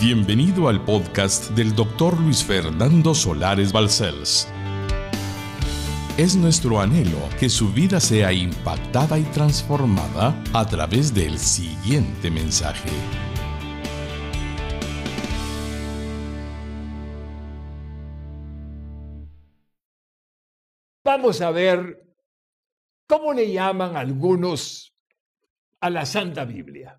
Bienvenido al podcast del doctor Luis Fernando Solares Balcells. Es nuestro anhelo que su vida sea impactada y transformada a través del siguiente mensaje. Vamos a ver cómo le llaman algunos a la Santa Biblia.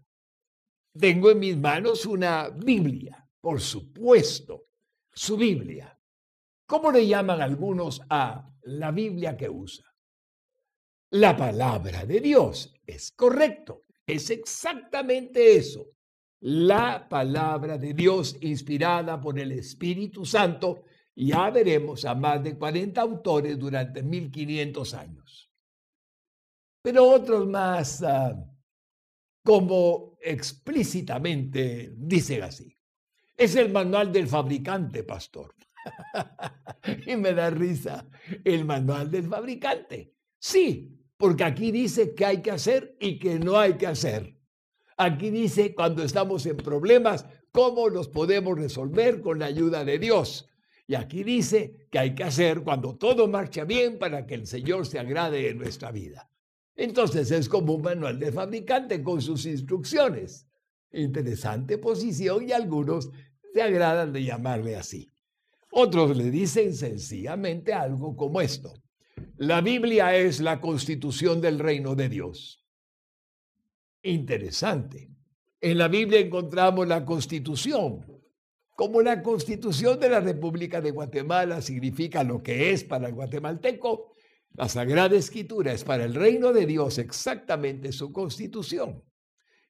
Tengo en mis manos una Biblia, por supuesto, su Biblia. ¿Cómo le llaman algunos a la Biblia que usa? La palabra de Dios. Es correcto. Es exactamente eso. La palabra de Dios inspirada por el Espíritu Santo. Ya veremos a más de 40 autores durante 1500 años. Pero otros más ah, como explícitamente dicen así. Es el manual del fabricante, pastor. y me da risa el manual del fabricante. Sí, porque aquí dice qué hay que hacer y qué no hay que hacer. Aquí dice cuando estamos en problemas, cómo los podemos resolver con la ayuda de Dios. Y aquí dice que hay que hacer cuando todo marcha bien para que el Señor se agrade en nuestra vida. Entonces es como un manual de fabricante con sus instrucciones. Interesante posición y algunos se agradan de llamarle así. Otros le dicen sencillamente algo como esto. La Biblia es la constitución del reino de Dios. Interesante. En la Biblia encontramos la constitución. Como la constitución de la República de Guatemala significa lo que es para el guatemalteco, la Sagrada Escritura es para el reino de Dios exactamente su constitución.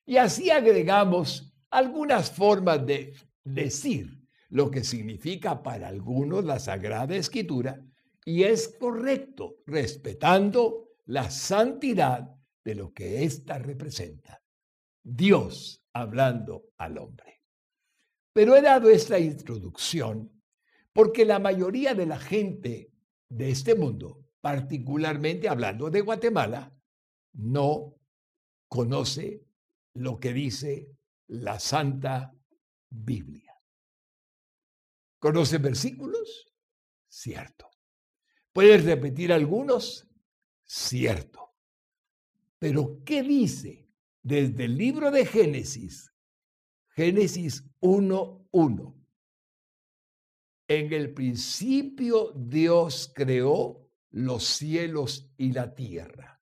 Y así agregamos algunas formas de decir lo que significa para algunos la Sagrada Escritura y es correcto, respetando la santidad de lo que ésta representa. Dios hablando al hombre. Pero he dado esta introducción porque la mayoría de la gente de este mundo particularmente hablando de Guatemala, no conoce lo que dice la Santa Biblia. ¿Conoce versículos? Cierto. ¿Puedes repetir algunos? Cierto. Pero ¿qué dice desde el libro de Génesis? Génesis 1.1. En el principio Dios creó los cielos y la tierra.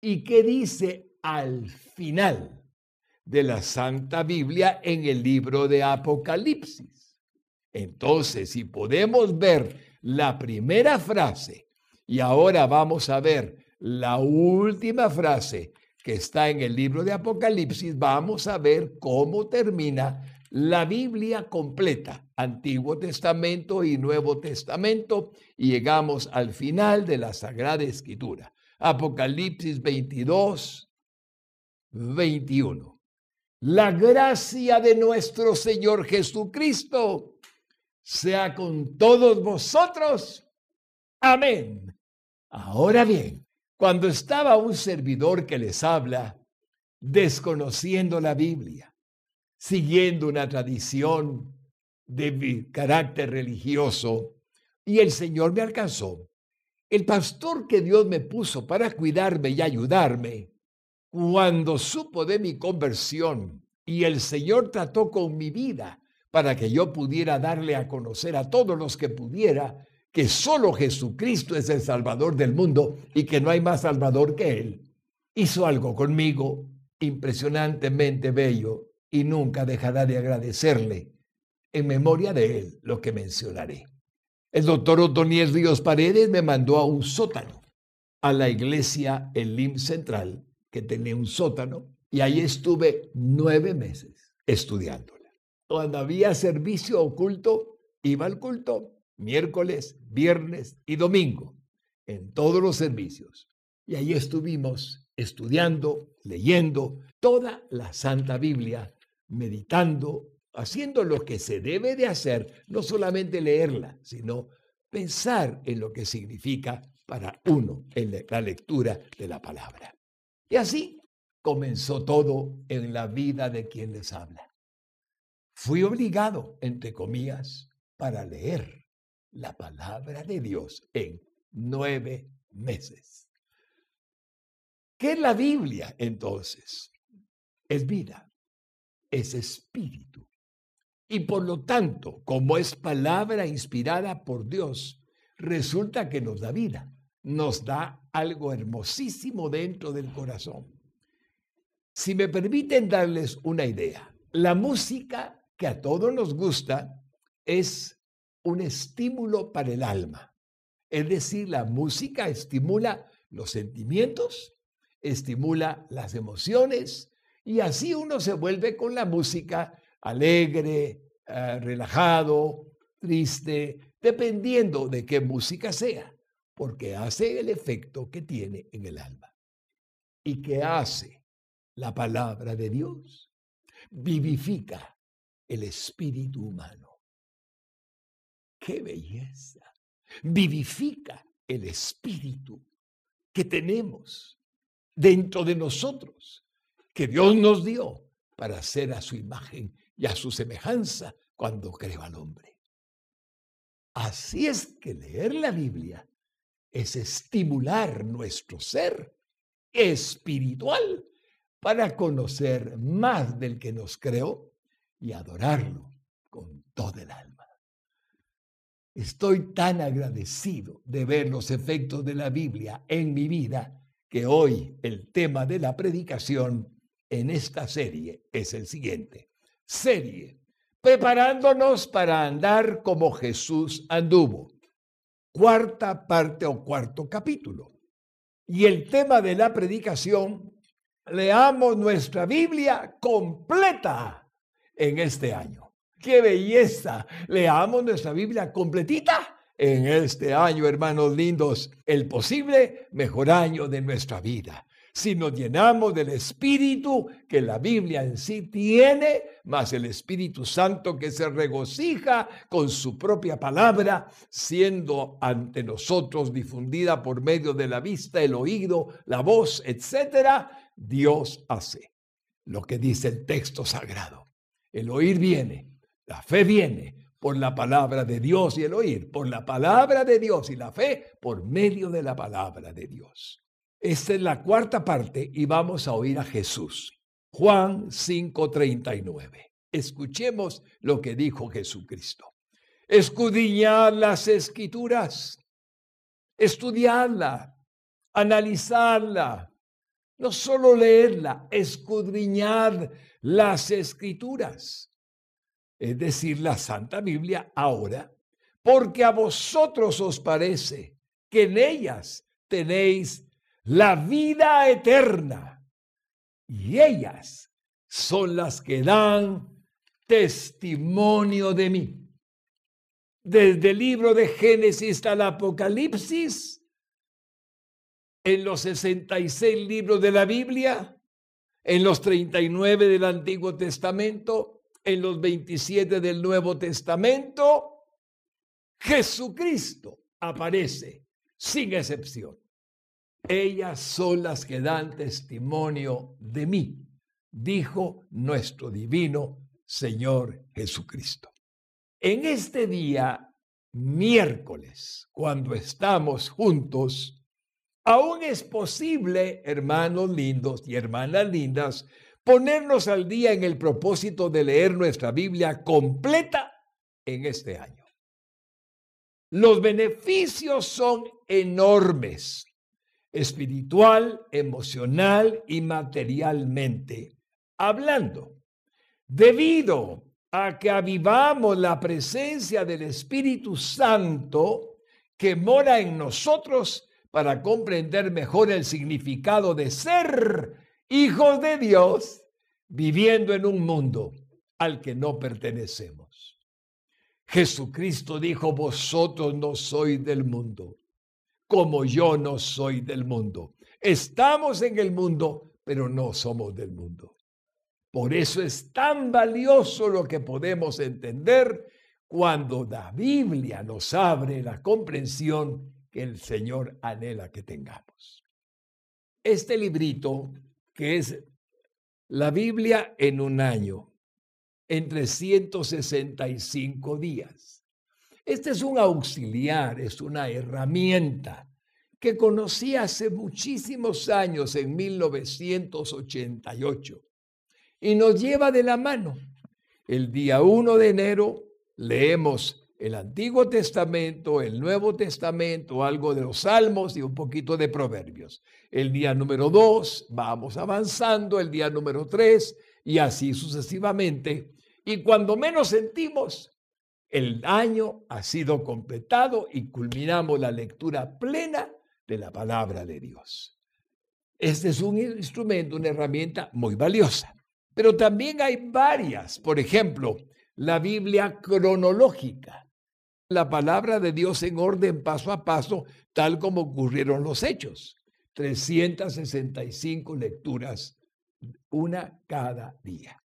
¿Y qué dice al final de la Santa Biblia en el libro de Apocalipsis? Entonces, si podemos ver la primera frase y ahora vamos a ver la última frase que está en el libro de Apocalipsis, vamos a ver cómo termina la Biblia completa, Antiguo Testamento y Nuevo Testamento, y llegamos al final de la Sagrada Escritura. Apocalipsis 22, 21. La gracia de nuestro Señor Jesucristo sea con todos vosotros. Amén. Ahora bien, cuando estaba un servidor que les habla, desconociendo la Biblia, siguiendo una tradición de carácter religioso y el Señor me alcanzó. El pastor que Dios me puso para cuidarme y ayudarme, cuando supo de mi conversión y el Señor trató con mi vida para que yo pudiera darle a conocer a todos los que pudiera que solo Jesucristo es el Salvador del mundo y que no hay más Salvador que Él, hizo algo conmigo impresionantemente bello y nunca dejará de agradecerle en memoria de él lo que mencionaré. El doctor Otoniel Ríos Paredes me mandó a un sótano, a la iglesia Elim Central, que tenía un sótano, y ahí estuve nueve meses estudiándola. Cuando había servicio oculto, iba al culto miércoles, viernes y domingo, en todos los servicios. Y ahí estuvimos estudiando, leyendo toda la Santa Biblia meditando, haciendo lo que se debe de hacer, no solamente leerla, sino pensar en lo que significa para uno en la lectura de la palabra. Y así comenzó todo en la vida de quien les habla. fui obligado, entre comillas, para leer la palabra de Dios en nueve meses. ¿Qué es la Biblia entonces? Es vida, es espíritu. Y por lo tanto, como es palabra inspirada por Dios, resulta que nos da vida, nos da algo hermosísimo dentro del corazón. Si me permiten darles una idea, la música que a todos nos gusta es un estímulo para el alma. Es decir, la música estimula los sentimientos, estimula las emociones y así uno se vuelve con la música alegre, eh, relajado, triste, dependiendo de qué música sea, porque hace el efecto que tiene en el alma. ¿Y qué hace la palabra de Dios? Vivifica el espíritu humano. ¡Qué belleza! Vivifica el espíritu que tenemos dentro de nosotros, que Dios nos dio para hacer a su imagen y a su semejanza cuando creó al hombre. Así es que leer la Biblia es estimular nuestro ser espiritual para conocer más del que nos creó y adorarlo con todo el alma. Estoy tan agradecido de ver los efectos de la Biblia en mi vida que hoy el tema de la predicación en esta serie es el siguiente. Serie, preparándonos para andar como Jesús anduvo. Cuarta parte o cuarto capítulo. Y el tema de la predicación, leamos nuestra Biblia completa en este año. ¡Qué belleza! Leamos nuestra Biblia completita en este año, hermanos lindos, el posible mejor año de nuestra vida. Si nos llenamos del Espíritu que la Biblia en sí tiene, más el Espíritu Santo que se regocija con su propia palabra, siendo ante nosotros difundida por medio de la vista, el oído, la voz, etcétera, Dios hace lo que dice el texto sagrado. El oír viene, la fe viene por la palabra de Dios y el oír por la palabra de Dios y la fe por medio de la palabra de Dios. Esta es la cuarta parte y vamos a oír a Jesús. Juan 5:39. Escuchemos lo que dijo Jesucristo. Escudriñad las escrituras, estudiarla, analizarla, no solo leerla, escudriñar las escrituras, es decir, la Santa Biblia ahora, porque a vosotros os parece que en ellas tenéis la vida eterna y ellas son las que dan testimonio de mí. Desde el libro de Génesis hasta el Apocalipsis, en los 66 libros de la Biblia, en los 39 del Antiguo Testamento, en los 27 del Nuevo Testamento, Jesucristo aparece sin excepción. Ellas son las que dan testimonio de mí, dijo nuestro divino Señor Jesucristo. En este día, miércoles, cuando estamos juntos, Aún es posible, hermanos lindos y hermanas lindas, ponernos al día en el propósito de leer nuestra Biblia completa en este año. Los beneficios son enormes, espiritual, emocional y materialmente hablando, debido a que avivamos la presencia del Espíritu Santo que mora en nosotros para comprender mejor el significado de ser hijos de Dios viviendo en un mundo al que no pertenecemos. Jesucristo dijo, vosotros no sois del mundo, como yo no soy del mundo. Estamos en el mundo, pero no somos del mundo. Por eso es tan valioso lo que podemos entender cuando la Biblia nos abre la comprensión que el Señor anhela que tengamos. Este librito, que es la Biblia en un año, en 365 días. Este es un auxiliar, es una herramienta que conocí hace muchísimos años, en 1988, y nos lleva de la mano. El día 1 de enero leemos el Antiguo Testamento, el Nuevo Testamento, algo de los Salmos y un poquito de Proverbios. El día número 2 vamos avanzando, el día número 3 y así sucesivamente. Y cuando menos sentimos, el año ha sido completado y culminamos la lectura plena de la palabra de Dios. Este es un instrumento, una herramienta muy valiosa. Pero también hay varias. Por ejemplo, la Biblia cronológica. La palabra de Dios en orden paso a paso, tal como ocurrieron los hechos. 365 lecturas, una cada día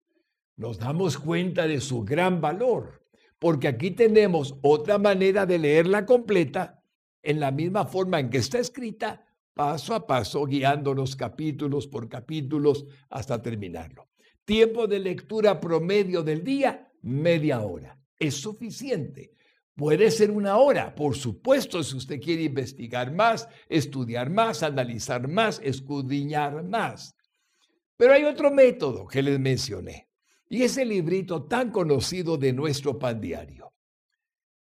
nos damos cuenta de su gran valor, porque aquí tenemos otra manera de leerla completa en la misma forma en que está escrita, paso a paso, guiándonos capítulos por capítulos hasta terminarlo. Tiempo de lectura promedio del día, media hora. Es suficiente. Puede ser una hora, por supuesto, si usted quiere investigar más, estudiar más, analizar más, escudriñar más. Pero hay otro método que les mencioné. Y ese librito tan conocido de nuestro pan diario.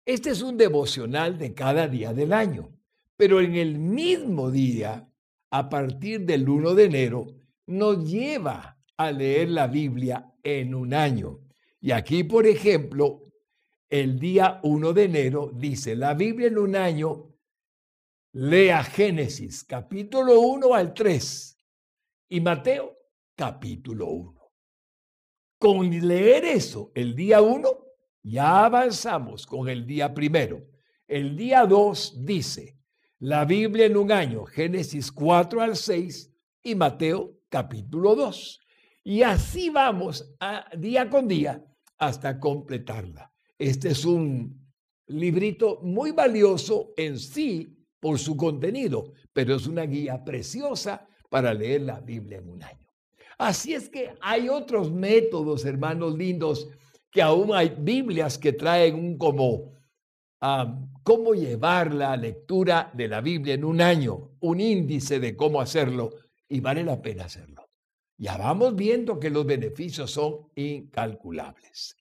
Este es un devocional de cada día del año, pero en el mismo día, a partir del 1 de enero, nos lleva a leer la Biblia en un año. Y aquí, por ejemplo, el día 1 de enero dice, la Biblia en un año, lea Génesis capítulo 1 al 3 y Mateo capítulo 1. Con leer eso el día uno, ya avanzamos con el día primero. El día dos dice, la Biblia en un año, Génesis 4 al 6 y Mateo capítulo 2. Y así vamos día con día hasta completarla. Este es un librito muy valioso en sí por su contenido, pero es una guía preciosa para leer la Biblia en un año. Así es que hay otros métodos, hermanos lindos, que aún hay Biblias que traen un como cómo llevar la lectura de la Biblia en un año, un índice de cómo hacerlo, y vale la pena hacerlo. Ya vamos viendo que los beneficios son incalculables.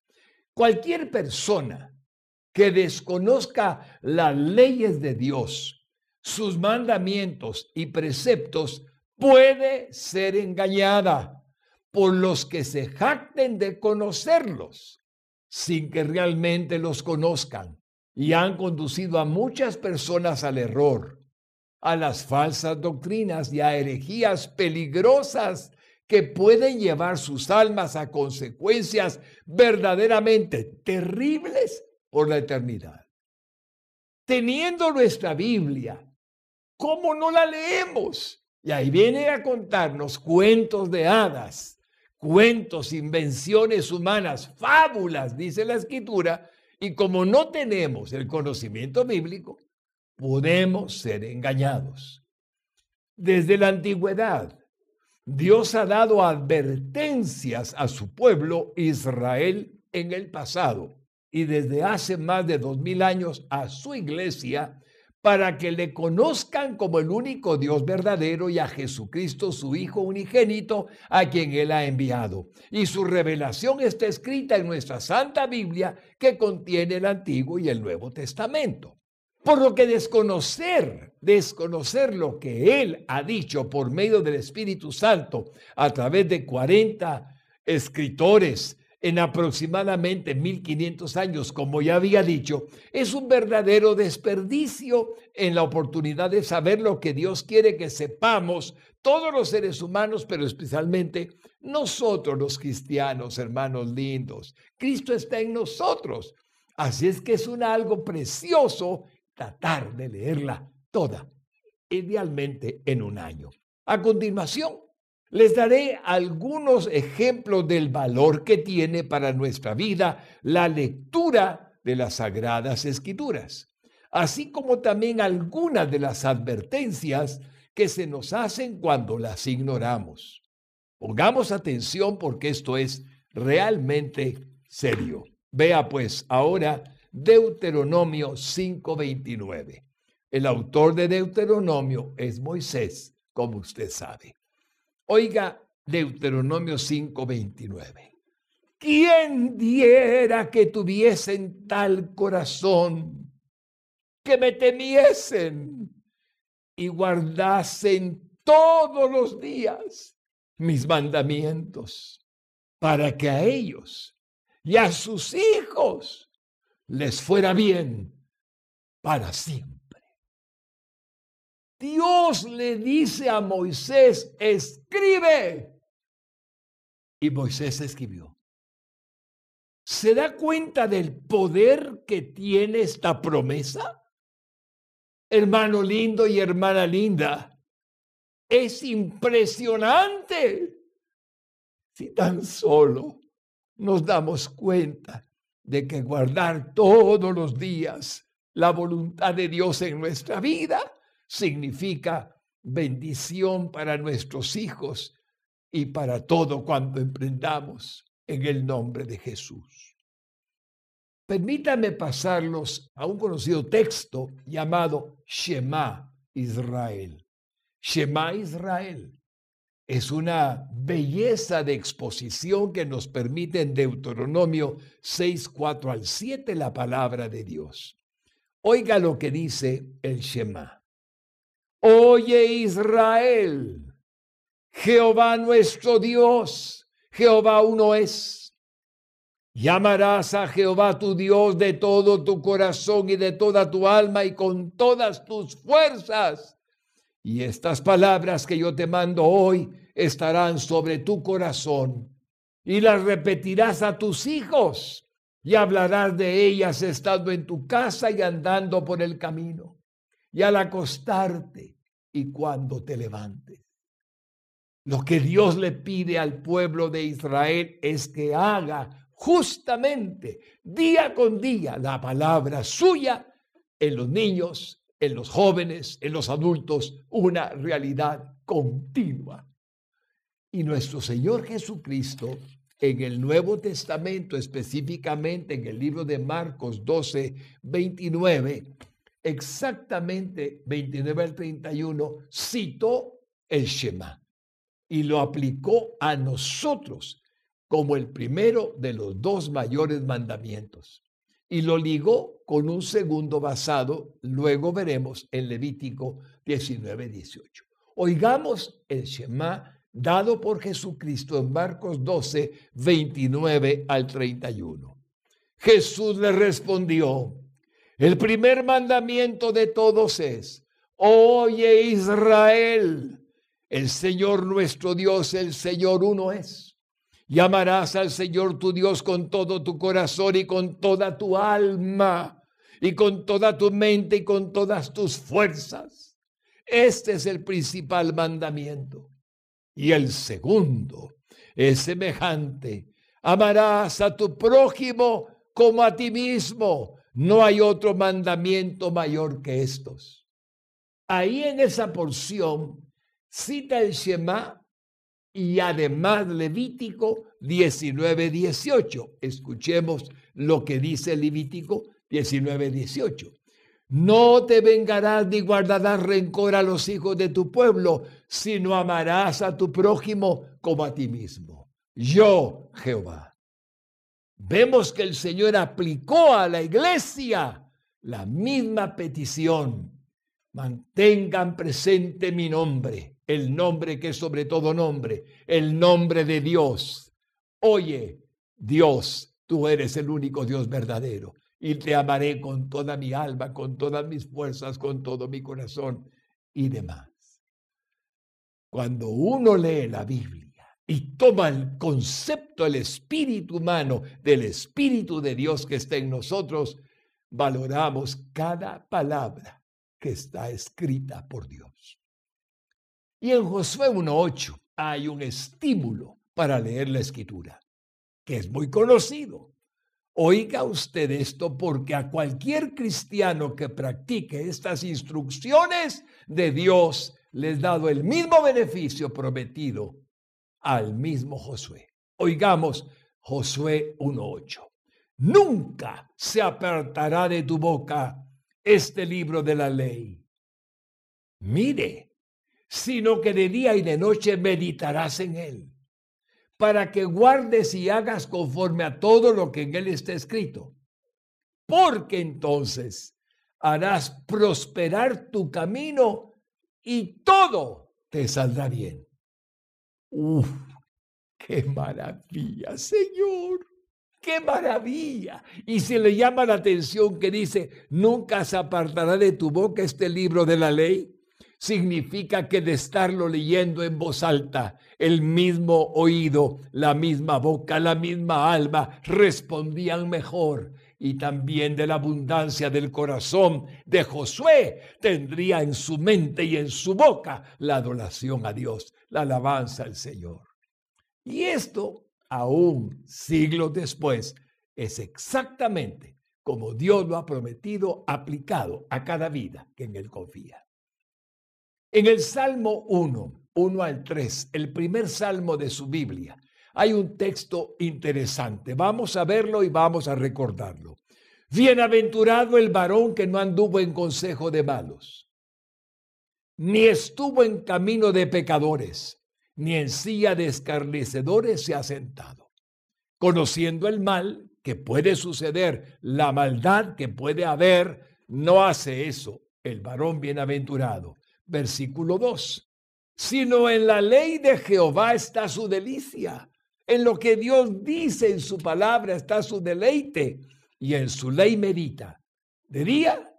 Cualquier persona que desconozca las leyes de Dios, sus mandamientos y preceptos, puede ser engañada por los que se jacten de conocerlos sin que realmente los conozcan y han conducido a muchas personas al error, a las falsas doctrinas y a herejías peligrosas que pueden llevar sus almas a consecuencias verdaderamente terribles por la eternidad. Teniendo nuestra Biblia, ¿cómo no la leemos? Y ahí viene a contarnos cuentos de hadas, cuentos, invenciones humanas, fábulas, dice la escritura, y como no tenemos el conocimiento bíblico, podemos ser engañados. Desde la antigüedad, Dios ha dado advertencias a su pueblo Israel en el pasado y desde hace más de dos mil años a su iglesia para que le conozcan como el único Dios verdadero y a Jesucristo, su Hijo unigénito, a quien Él ha enviado. Y su revelación está escrita en nuestra Santa Biblia, que contiene el Antiguo y el Nuevo Testamento. Por lo que desconocer, desconocer lo que Él ha dicho por medio del Espíritu Santo a través de 40 escritores, en aproximadamente 1500 años, como ya había dicho, es un verdadero desperdicio en la oportunidad de saber lo que Dios quiere que sepamos todos los seres humanos, pero especialmente nosotros los cristianos, hermanos lindos. Cristo está en nosotros. Así es que es un algo precioso tratar de leerla toda, idealmente en un año. A continuación, les daré algunos ejemplos del valor que tiene para nuestra vida la lectura de las sagradas escrituras, así como también algunas de las advertencias que se nos hacen cuando las ignoramos. Pongamos atención porque esto es realmente serio. Vea pues ahora Deuteronomio 5:29. El autor de Deuteronomio es Moisés, como usted sabe. Oiga Deuteronomio 5:29. ¿Quién diera que tuviesen tal corazón, que me temiesen y guardasen todos los días mis mandamientos, para que a ellos y a sus hijos les fuera bien para siempre. Dios le dice a Moisés, escribe. Y Moisés escribió. ¿Se da cuenta del poder que tiene esta promesa? Hermano lindo y hermana linda, es impresionante. Si tan solo nos damos cuenta de que guardar todos los días la voluntad de Dios en nuestra vida significa bendición para nuestros hijos y para todo cuando emprendamos en el nombre de Jesús. Permítame pasarlos a un conocido texto llamado Shema Israel. Shema Israel es una belleza de exposición que nos permite en Deuteronomio 6, 4 al 7 la palabra de Dios. Oiga lo que dice el Shema. Oye Israel, Jehová nuestro Dios, Jehová uno es. Llamarás a Jehová tu Dios de todo tu corazón y de toda tu alma y con todas tus fuerzas. Y estas palabras que yo te mando hoy estarán sobre tu corazón y las repetirás a tus hijos y hablarás de ellas estando en tu casa y andando por el camino y al acostarte y cuando te levantes. Lo que Dios le pide al pueblo de Israel es que haga justamente día con día la palabra suya en los niños, en los jóvenes, en los adultos, una realidad continua. Y nuestro Señor Jesucristo en el Nuevo Testamento, específicamente en el libro de Marcos 12, 29, exactamente 29 al 31, citó el Shema y lo aplicó a nosotros como el primero de los dos mayores mandamientos. Y lo ligó con un segundo basado, luego veremos en Levítico 19, 18. Oigamos el Shema dado por Jesucristo en Marcos 12, 29 al 31. Jesús le respondió, el primer mandamiento de todos es, oye Israel, el Señor nuestro Dios, el Señor uno es. Llamarás al Señor tu Dios con todo tu corazón y con toda tu alma y con toda tu mente y con todas tus fuerzas. Este es el principal mandamiento. Y el segundo es semejante. Amarás a tu prójimo como a ti mismo. No hay otro mandamiento mayor que estos. Ahí en esa porción cita el Shema y además Levítico 19, 18. Escuchemos lo que dice Levítico 19, 18. No te vengarás ni guardarás rencor a los hijos de tu pueblo, sino amarás a tu prójimo como a ti mismo. Yo, Jehová. Vemos que el Señor aplicó a la iglesia la misma petición. Mantengan presente mi nombre, el nombre que es sobre todo nombre, el nombre de Dios. Oye, Dios, tú eres el único Dios verdadero y te amaré con toda mi alma, con todas mis fuerzas, con todo mi corazón y demás. Cuando uno lee la Biblia y toma el concepto, el espíritu humano del Espíritu de Dios que está en nosotros, valoramos cada palabra que está escrita por Dios. Y en Josué 1.8 hay un estímulo para leer la escritura, que es muy conocido. Oiga usted esto porque a cualquier cristiano que practique estas instrucciones de Dios les dado el mismo beneficio prometido al mismo Josué. Oigamos Josué 1.8. Nunca se apartará de tu boca este libro de la ley. Mire, sino que de día y de noche meditarás en él, para que guardes y hagas conforme a todo lo que en él está escrito. Porque entonces harás prosperar tu camino y todo te saldrá bien. Uf, qué maravilla, Señor. ¡Qué maravilla! Y se le llama la atención que dice, nunca se apartará de tu boca este libro de la ley. Significa que de estarlo leyendo en voz alta, el mismo oído, la misma boca, la misma alma respondían mejor. Y también de la abundancia del corazón de Josué tendría en su mente y en su boca la adoración a Dios, la alabanza al Señor. Y esto aún siglos después, es exactamente como Dios lo ha prometido aplicado a cada vida que en Él confía. En el Salmo 1, 1 al 3, el primer salmo de su Biblia, hay un texto interesante. Vamos a verlo y vamos a recordarlo. Bienaventurado el varón que no anduvo en consejo de malos, ni estuvo en camino de pecadores ni en silla de escarnecedores se ha sentado. Conociendo el mal que puede suceder, la maldad que puede haber, no hace eso el varón bienaventurado. Versículo 2. Sino en la ley de Jehová está su delicia. En lo que Dios dice en su palabra está su deleite y en su ley medita de día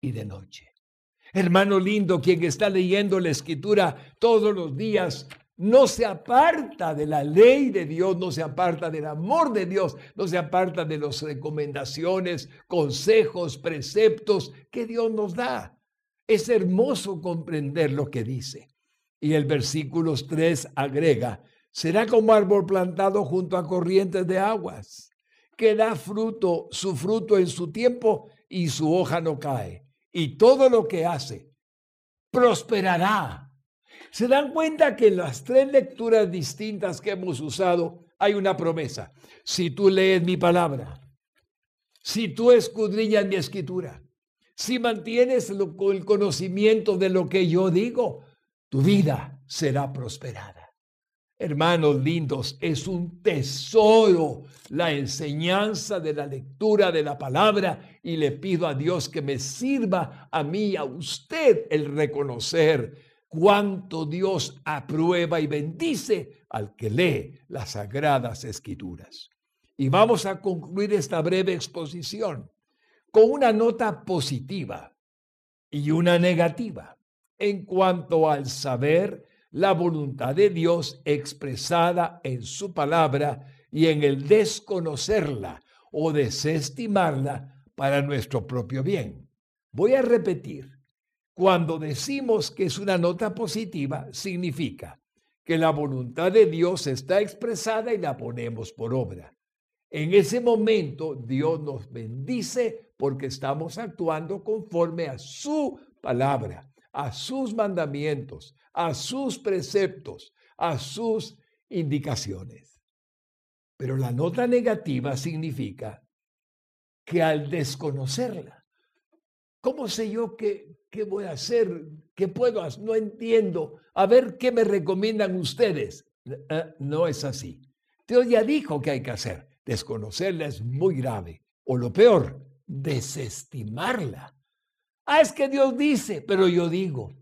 y de noche. Hermano lindo, quien está leyendo la escritura todos los días, no se aparta de la ley de Dios, no se aparta del amor de Dios, no se aparta de las recomendaciones, consejos, preceptos que Dios nos da. Es hermoso comprender lo que dice. Y el versículo 3 agrega, será como árbol plantado junto a corrientes de aguas, que da fruto, su fruto en su tiempo y su hoja no cae. Y todo lo que hace prosperará se dan cuenta que en las tres lecturas distintas que hemos usado hay una promesa. Si tú lees mi palabra, si tú escudriñas mi escritura, si mantienes el conocimiento de lo que yo digo, tu vida será prosperada. Hermanos lindos, es un tesoro la enseñanza de la lectura de la palabra y le pido a Dios que me sirva a mí, a usted, el reconocer cuánto Dios aprueba y bendice al que lee las sagradas escrituras. Y vamos a concluir esta breve exposición con una nota positiva y una negativa en cuanto al saber la voluntad de Dios expresada en su palabra y en el desconocerla o desestimarla para nuestro propio bien. Voy a repetir, cuando decimos que es una nota positiva, significa que la voluntad de Dios está expresada y la ponemos por obra. En ese momento Dios nos bendice porque estamos actuando conforme a su palabra, a sus mandamientos, a sus preceptos, a sus indicaciones. Pero la nota negativa significa que al desconocerla, ¿Cómo sé yo qué, qué voy a hacer? ¿Qué puedo hacer? No entiendo. A ver qué me recomiendan ustedes. Eh, no es así. Dios ya dijo que hay que hacer. Desconocerla es muy grave. O lo peor, desestimarla. Ah, es que Dios dice, pero yo digo.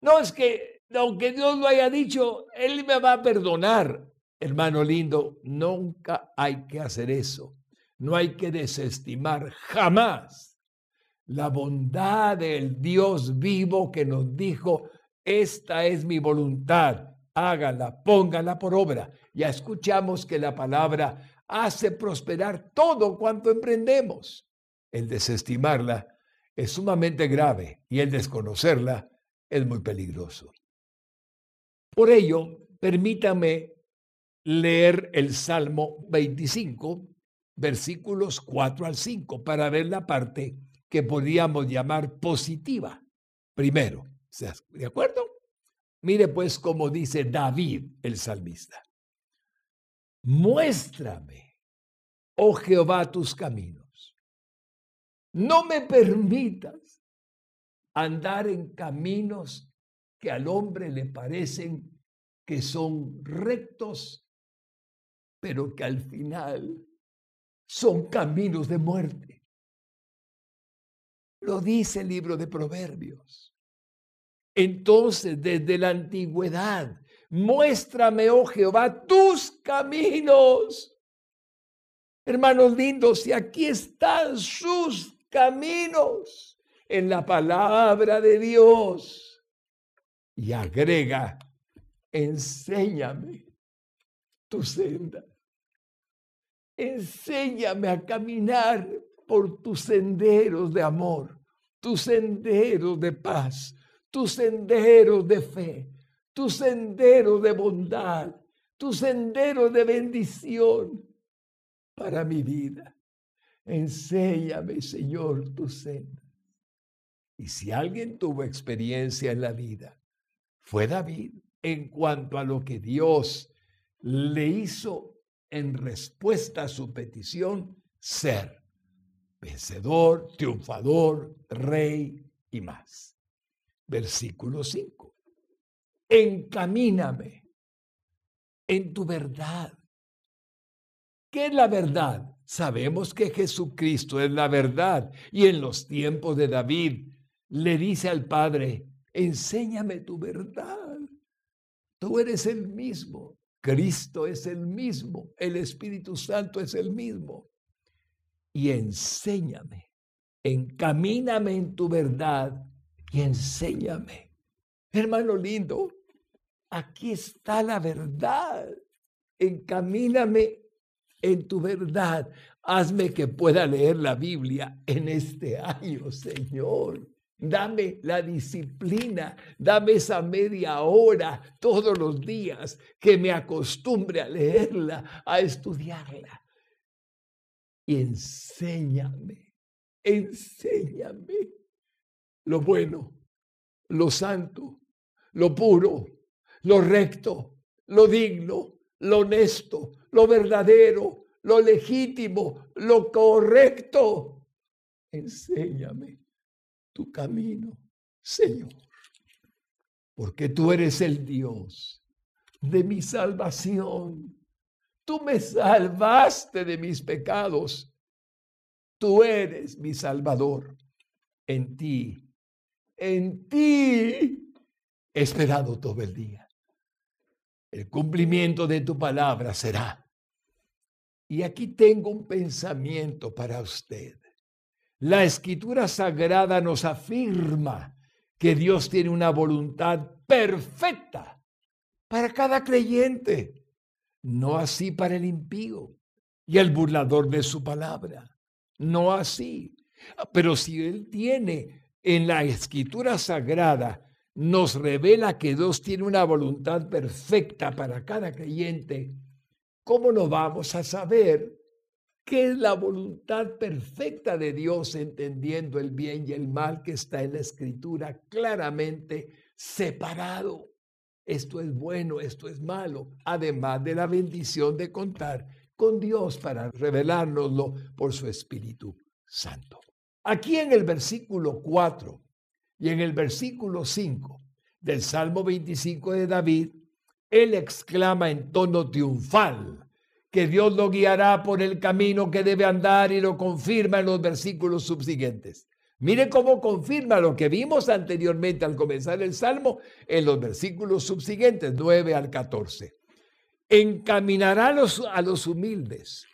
No es que, aunque Dios lo haya dicho, Él me va a perdonar. Hermano lindo, nunca hay que hacer eso. No hay que desestimar jamás la bondad del Dios vivo que nos dijo, esta es mi voluntad, hágala, póngala por obra. Ya escuchamos que la palabra hace prosperar todo cuanto emprendemos. El desestimarla es sumamente grave y el desconocerla es muy peligroso. Por ello, permítame leer el Salmo 25, versículos 4 al 5, para ver la parte que podríamos llamar positiva. Primero, ¿de acuerdo? Mire pues cómo dice David el salmista. muéstrame, oh Jehová, tus caminos. No me permitas andar en caminos que al hombre le parecen que son rectos, pero que al final son caminos de muerte. Lo dice el libro de Proverbios. Entonces, desde la antigüedad, muéstrame, oh Jehová, tus caminos. Hermanos lindos, y aquí están sus caminos en la palabra de Dios. Y agrega, enséñame tu senda. Enséñame a caminar por tus senderos de amor, tus senderos de paz, tus senderos de fe, tus senderos de bondad, tus senderos de bendición para mi vida. Enséñame, Señor, tu senda. Y si alguien tuvo experiencia en la vida, fue David en cuanto a lo que Dios le hizo en respuesta a su petición ser vencedor, triunfador, rey y más. Versículo 5. Encamíname en tu verdad. ¿Qué es la verdad? Sabemos que Jesucristo es la verdad y en los tiempos de David le dice al Padre, enséñame tu verdad. Tú eres el mismo. Cristo es el mismo, el Espíritu Santo es el mismo. Y enséñame, encamíname en tu verdad y enséñame. Hermano lindo, aquí está la verdad. Encamíname en tu verdad. Hazme que pueda leer la Biblia en este año, Señor. Dame la disciplina, dame esa media hora todos los días que me acostumbre a leerla, a estudiarla. Y enséñame, enséñame lo bueno, lo santo, lo puro, lo recto, lo digno, lo honesto, lo verdadero, lo legítimo, lo correcto. Enséñame tu camino, Señor, porque tú eres el Dios de mi salvación. Tú me salvaste de mis pecados. Tú eres mi Salvador. En ti, en ti he esperado todo el día. El cumplimiento de tu palabra será. Y aquí tengo un pensamiento para usted. La escritura sagrada nos afirma que Dios tiene una voluntad perfecta para cada creyente, no así para el impío y el burlador de su palabra, no así. Pero si Él tiene en la escritura sagrada, nos revela que Dios tiene una voluntad perfecta para cada creyente, ¿cómo no vamos a saber ¿Qué es la voluntad perfecta de Dios entendiendo el bien y el mal que está en la escritura claramente separado? Esto es bueno, esto es malo, además de la bendición de contar con Dios para revelárnoslo por su Espíritu Santo. Aquí en el versículo 4 y en el versículo 5 del Salmo 25 de David, él exclama en tono triunfal, que Dios lo guiará por el camino que debe andar y lo confirma en los versículos subsiguientes. Mire cómo confirma lo que vimos anteriormente al comenzar el Salmo en los versículos subsiguientes, 9 al 14. Encaminará a los, a los humildes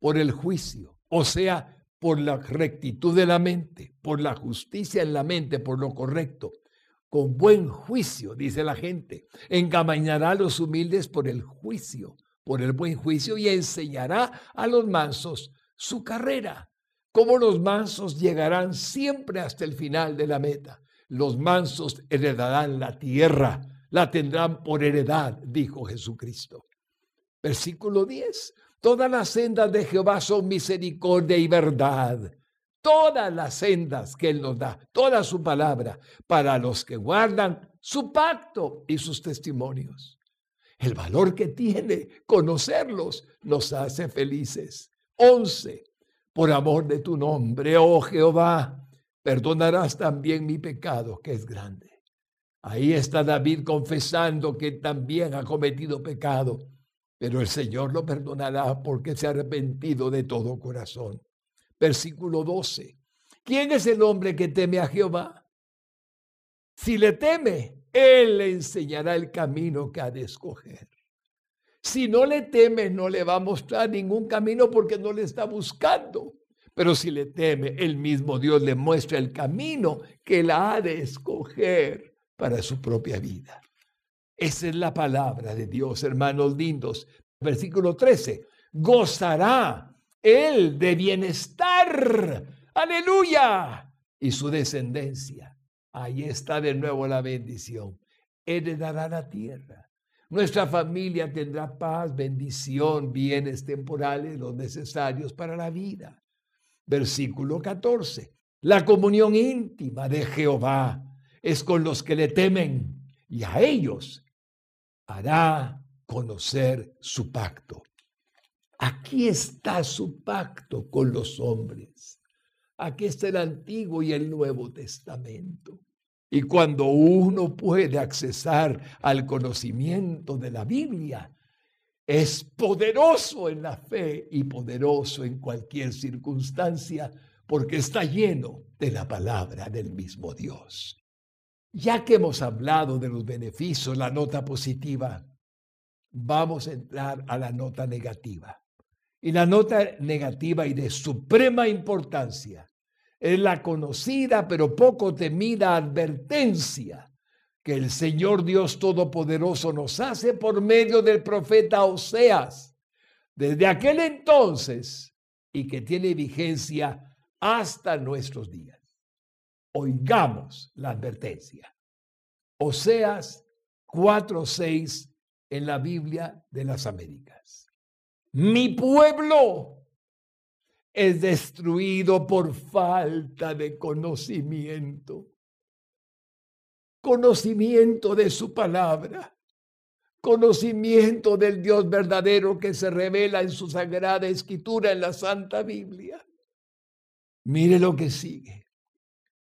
por el juicio, o sea, por la rectitud de la mente, por la justicia en la mente, por lo correcto, con buen juicio, dice la gente. Encaminará a los humildes por el juicio por el buen juicio y enseñará a los mansos su carrera. Como los mansos llegarán siempre hasta el final de la meta. Los mansos heredarán la tierra, la tendrán por heredad, dijo Jesucristo. Versículo 10. Todas las sendas de Jehová son misericordia y verdad. Todas las sendas que Él nos da, toda su palabra, para los que guardan su pacto y sus testimonios. el valor que tiene conocerlos nos hace felices. 11. Por amor de tu nombre, oh Jehová, perdonarás también mi pecado, que es grande. Ahí está David confesando que también ha cometido pecado, pero el Señor lo perdonará porque se ha arrepentido de todo corazón. Versículo 12. ¿Quién es el hombre que teme a Jehová? Si le teme, Él le enseñará el camino que ha de escoger. Si no le teme, no le va a mostrar ningún camino porque no le está buscando. Pero si le teme, el mismo Dios le muestra el camino que la ha de escoger para su propia vida. Esa es la palabra de Dios, hermanos lindos. Versículo 13. Gozará él de bienestar. Aleluya. Y su descendencia. Ahí está de nuevo la bendición. Heredará la tierra. Nuestra familia tendrá paz, bendición, bienes temporales, los necesarios para la vida. Versículo 14. La comunión íntima de Jehová es con los que le temen y a ellos hará conocer su pacto. Aquí está su pacto con los hombres. Aquí está el Antiguo y el Nuevo Testamento. Y cuando uno puede accesar al conocimiento de la Biblia, es poderoso en la fe y poderoso en cualquier circunstancia porque está lleno de la palabra del mismo Dios. Ya que hemos hablado de los beneficios, la nota positiva, vamos a entrar a la nota negativa. Y la nota negativa y de suprema importancia es la conocida pero poco temida advertencia que el Señor Dios Todopoderoso nos hace por medio del profeta Oseas desde aquel entonces y que tiene vigencia hasta nuestros días. Oigamos la advertencia. Oseas 4:6 en la Biblia de las Américas. Mi pueblo es destruido por falta de conocimiento. Conocimiento de su palabra. Conocimiento del Dios verdadero que se revela en su sagrada escritura en la Santa Biblia. Mire lo que sigue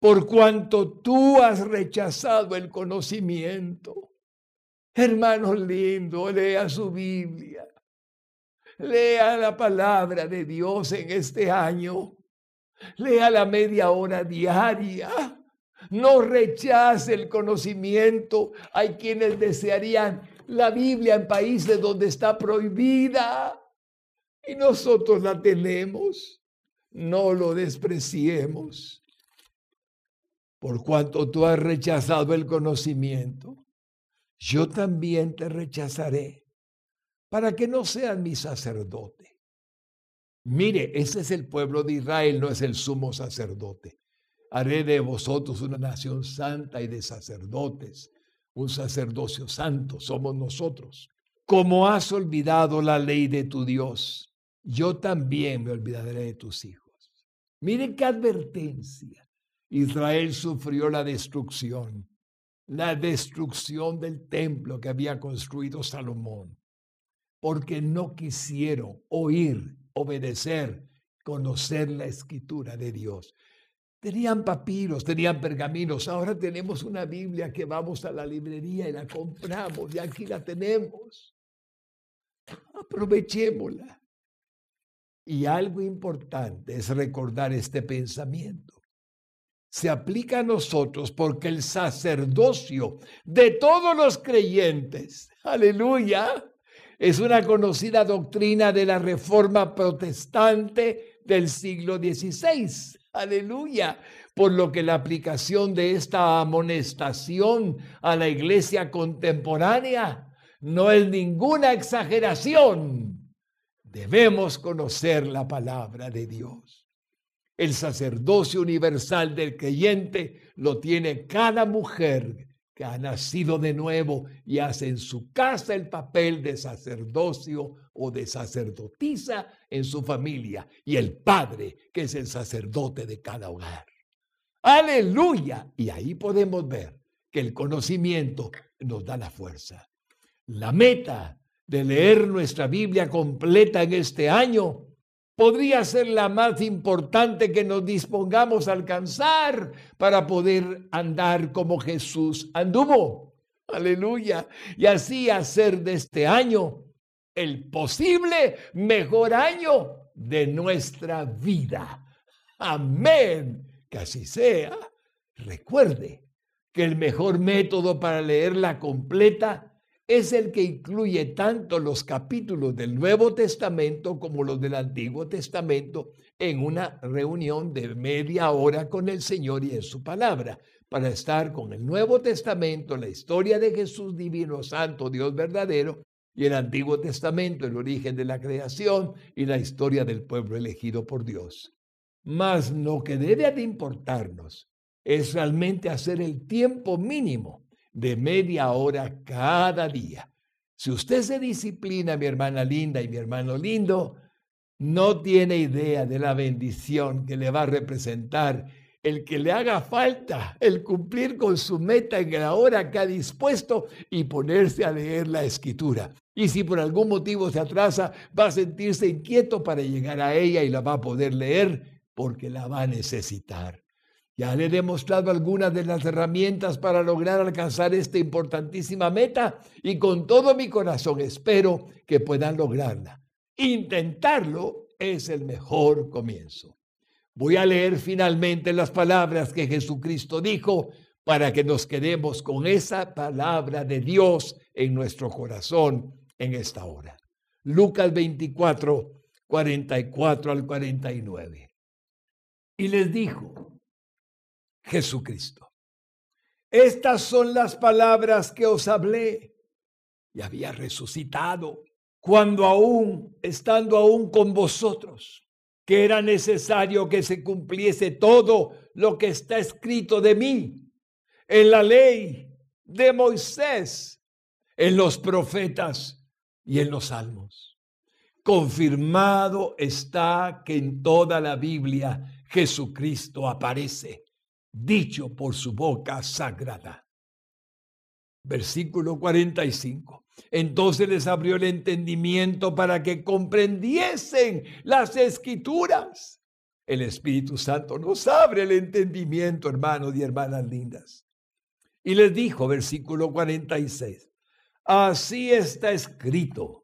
por cuanto tú has rechazado el conocimiento. Hermano lindo, lea su Biblia. Lea la palabra de Dios en este año. Lea la media hora diaria. No rechace el conocimiento. Hay quienes desearían la Biblia en países donde está prohibida. Y nosotros la tenemos. No lo despreciemos por cuanto tú has rechazado el conocimiento, yo también te rechazaré para que no seas mi sacerdote. Mire, ese es el pueblo de Israel, no es el sumo sacerdote. Haré de vosotros una nación santa y de sacerdotes, un sacerdocio santo, somos nosotros. Como has olvidado la ley de tu Dios, yo también me olvidaré de tus hijos. Mire qué advertencia. Israel sufrió la destrucción, la destrucción del templo que había construido Salomón, porque no quisieron oír, obedecer, conocer la escritura de Dios. Tenían papiros, tenían pergaminos. Ahora tenemos una Biblia que vamos a la librería y la compramos y aquí la tenemos. Aprovechémosla. Y algo importante es recordar este pensamiento se aplica a nosotros porque el sacerdocio de todos los creyentes, aleluya, es una conocida doctrina de la reforma protestante del siglo XVI. Aleluya. Por lo que la aplicación de esta amonestación a la iglesia contemporánea no es ninguna exageración. Debemos conocer la palabra de Dios. El sacerdocio universal del creyente lo tiene cada mujer que ha nacido de nuevo y hace en su casa el papel de sacerdocio o de sacerdotisa en su familia y el padre que es el sacerdote de cada hogar. Aleluya. Y ahí podemos ver que el conocimiento nos da la fuerza. La meta de leer nuestra Biblia completa en este año podría ser la más importante que nos dispongamos a alcanzar para poder andar como Jesús anduvo. Aleluya. Y así hacer de este año el posible mejor año de nuestra vida. Amén. Que así sea. Recuerde que el mejor método para leerla completa es el que incluye tanto los capítulos del Nuevo Testamento como los del Antiguo Testamento en una reunión de media hora con el Señor y en su palabra, para estar con el Nuevo Testamento, la historia de Jesús divino, santo, Dios verdadero, y el Antiguo Testamento, el origen de la creación y la historia del pueblo elegido por Dios. Mas lo que debe de importarnos es realmente hacer el tiempo mínimo de media hora cada día. Si usted se disciplina, mi hermana linda y mi hermano lindo, no tiene idea de la bendición que le va a representar el que le haga falta el cumplir con su meta en la hora que ha dispuesto y ponerse a leer la escritura. Y si por algún motivo se atrasa, va a sentirse inquieto para llegar a ella y la va a poder leer porque la va a necesitar. Ya le he demostrado algunas de las herramientas para lograr alcanzar esta importantísima meta y con todo mi corazón espero que puedan lograrla. Intentarlo es el mejor comienzo. Voy a leer finalmente las palabras que Jesucristo dijo para que nos quedemos con esa palabra de Dios en nuestro corazón en esta hora. Lucas 24, 44 al 49. Y les dijo, Jesucristo. Estas son las palabras que os hablé y había resucitado cuando aún, estando aún con vosotros, que era necesario que se cumpliese todo lo que está escrito de mí en la ley de Moisés, en los profetas y en los salmos. Confirmado está que en toda la Biblia Jesucristo aparece dicho por su boca sagrada. Versículo 45. Entonces les abrió el entendimiento para que comprendiesen las escrituras. El Espíritu Santo nos abre el entendimiento, hermanos y hermanas lindas. Y les dijo, versículo 46, así está escrito.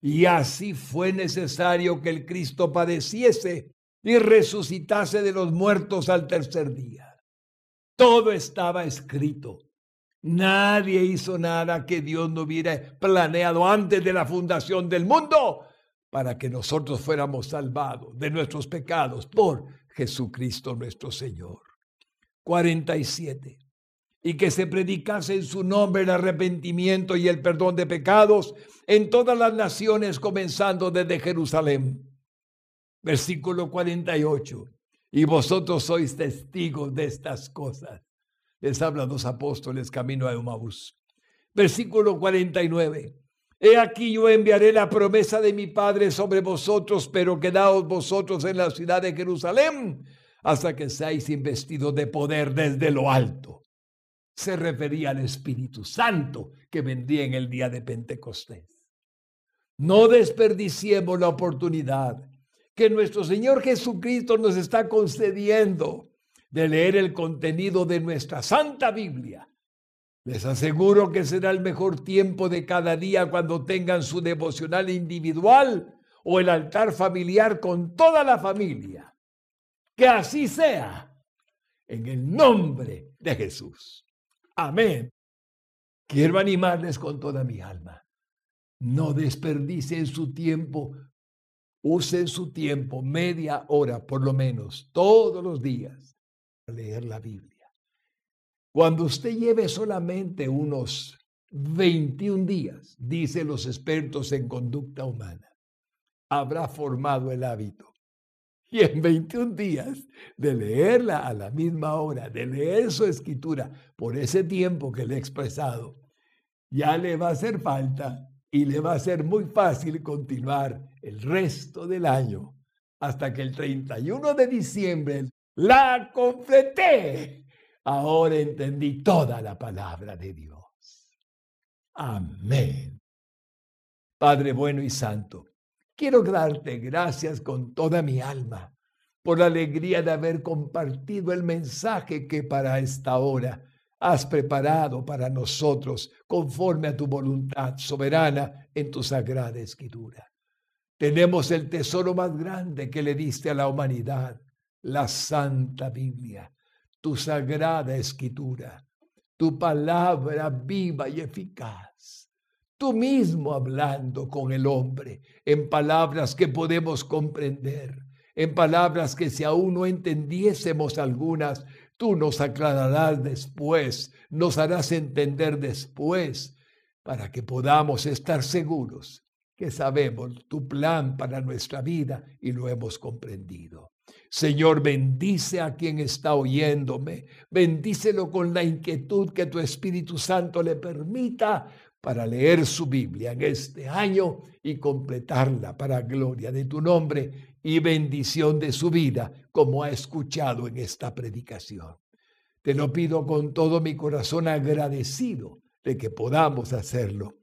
Y así fue necesario que el Cristo padeciese y resucitase de los muertos al tercer día. Todo estaba escrito. Nadie hizo nada que Dios no hubiera planeado antes de la fundación del mundo para que nosotros fuéramos salvados de nuestros pecados por Jesucristo nuestro Señor. 47. Y que se predicase en su nombre el arrepentimiento y el perdón de pecados en todas las naciones, comenzando desde Jerusalén versículo 48. Y vosotros sois testigos de estas cosas. Les hablan los apóstoles camino a Emmaus. Versículo 49. He aquí yo enviaré la promesa de mi Padre sobre vosotros, pero quedaos vosotros en la ciudad de Jerusalén hasta que seáis investidos de poder desde lo alto. Se refería al Espíritu Santo que vendría en el día de Pentecostés. No desperdiciemos la oportunidad que nuestro Señor Jesucristo nos está concediendo de leer el contenido de nuestra Santa Biblia. Les aseguro que será el mejor tiempo de cada día cuando tengan su devocional individual o el altar familiar con toda la familia. Que así sea, en el nombre de Jesús. Amén. Quiero animarles con toda mi alma. No desperdicien su tiempo Usen su tiempo, media hora por lo menos, todos los días, para leer la Biblia. Cuando usted lleve solamente unos 21 días, dicen los expertos en conducta humana, habrá formado el hábito. Y en 21 días de leerla a la misma hora, de leer su escritura por ese tiempo que le he expresado, ya le va a hacer falta y le va a ser muy fácil continuar el resto del año hasta que el 31 de diciembre la completé. Ahora entendí toda la palabra de Dios. Amén. Padre bueno y santo, quiero darte gracias con toda mi alma por la alegría de haber compartido el mensaje que para esta hora has preparado para nosotros conforme a tu voluntad soberana en tu sagrada escritura. Tenemos el tesoro más grande que le diste a la humanidad, la Santa Biblia, tu sagrada escritura, tu palabra viva y eficaz. Tú mismo hablando con el hombre en palabras que podemos comprender, en palabras que si aún no entendiésemos algunas, tú nos aclararás después, nos harás entender después, para que podamos estar seguros que sabemos tu plan para nuestra vida y lo hemos comprendido. Señor, bendice a quien está oyéndome, bendícelo con la inquietud que tu Espíritu Santo le permita para leer su Biblia en este año y completarla para gloria de tu nombre y bendición de su vida, como ha escuchado en esta predicación. Te lo pido con todo mi corazón agradecido de que podamos hacerlo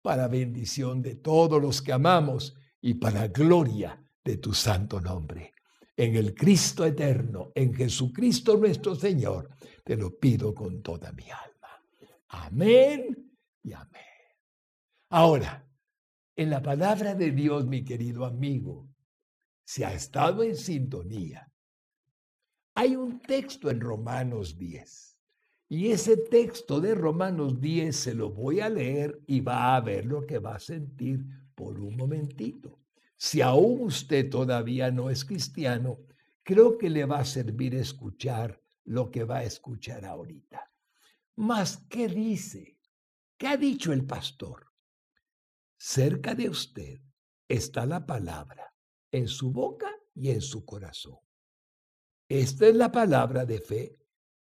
para bendición de todos los que amamos y para gloria de tu santo nombre. En el Cristo eterno, en Jesucristo nuestro Señor, te lo pido con toda mi alma. Amén y amén. Ahora, en la palabra de Dios, mi querido amigo, si ha estado en sintonía, hay un texto en Romanos 10. Y ese texto de Romanos 10 se lo voy a leer y va a ver lo que va a sentir por un momentito. Si aún usted todavía no es cristiano, creo que le va a servir escuchar lo que va a escuchar ahorita. Mas, ¿qué dice? ¿Qué ha dicho el pastor? Cerca de usted está la palabra en su boca y en su corazón. Esta es la palabra de fe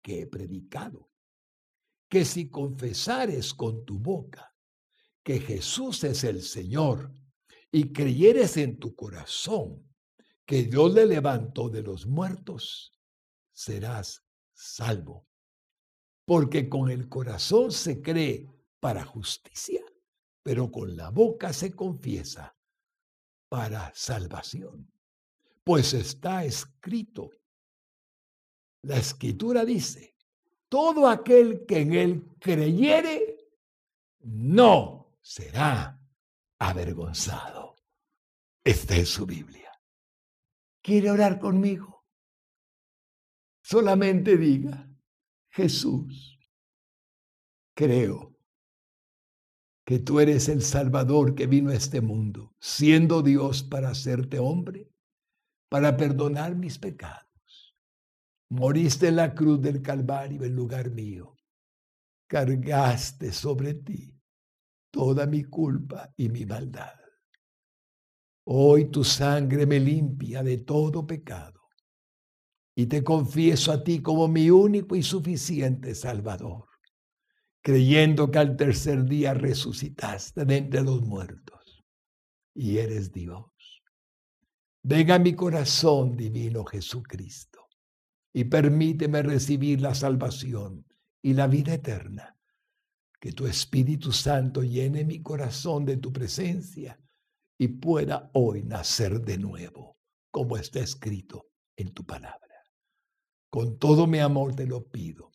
que he predicado. Que si confesares con tu boca que Jesús es el Señor y creyeres en tu corazón que Dios le levantó de los muertos, serás salvo. Porque con el corazón se cree para justicia, pero con la boca se confiesa para salvación. Pues está escrito. La escritura dice, todo aquel que en él creyere, no será avergonzado. Esta es su Biblia. ¿Quiere orar conmigo? Solamente diga, Jesús, creo que tú eres el Salvador que vino a este mundo, siendo Dios para hacerte hombre, para perdonar mis pecados. Moriste en la cruz del Calvario en lugar mío. Cargaste sobre ti toda mi culpa y mi maldad. Hoy tu sangre me limpia de todo pecado y te confieso a ti como mi único y suficiente Salvador creyendo que al tercer día resucitaste de entre los muertos y eres Dios. Venga a mi corazón, divino Jesucristo, y permíteme recibir la salvación y la vida eterna. Que tu Espíritu Santo llene mi corazón de tu presencia y pueda hoy nacer de nuevo, como está escrito en tu palabra. Con todo mi amor te lo pido,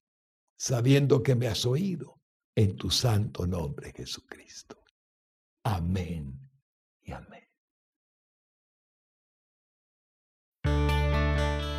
sabiendo que me has oído en tu santo nombre, Jesucristo. Amén y amén.